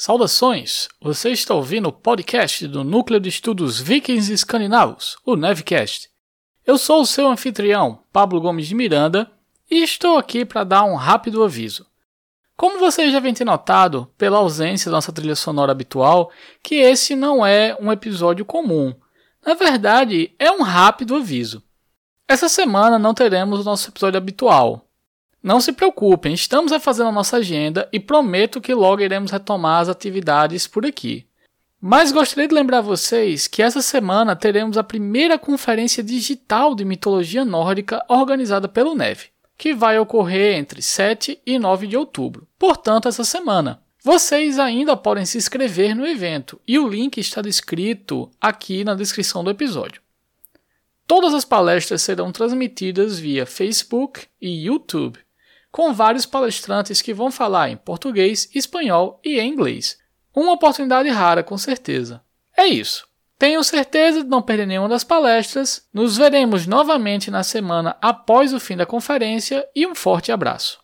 Saudações! Você está ouvindo o podcast do Núcleo de Estudos Vikings Escandinavos, o Nevcast. Eu sou o seu anfitrião, Pablo Gomes de Miranda, e estou aqui para dar um rápido aviso. Como vocês já devem ter notado, pela ausência da nossa trilha sonora habitual, que esse não é um episódio comum. Na verdade, é um rápido aviso. Essa semana não teremos o nosso episódio habitual, não se preocupem, estamos refazendo a nossa agenda e prometo que logo iremos retomar as atividades por aqui. Mas gostaria de lembrar vocês que essa semana teremos a primeira conferência digital de mitologia nórdica organizada pelo Neve, que vai ocorrer entre 7 e 9 de outubro, portanto, essa semana. Vocês ainda podem se inscrever no evento e o link está descrito aqui na descrição do episódio. Todas as palestras serão transmitidas via Facebook e YouTube com vários palestrantes que vão falar em português, espanhol e inglês. Uma oportunidade rara, com certeza. É isso. Tenho certeza de não perder nenhuma das palestras. Nos veremos novamente na semana após o fim da conferência e um forte abraço.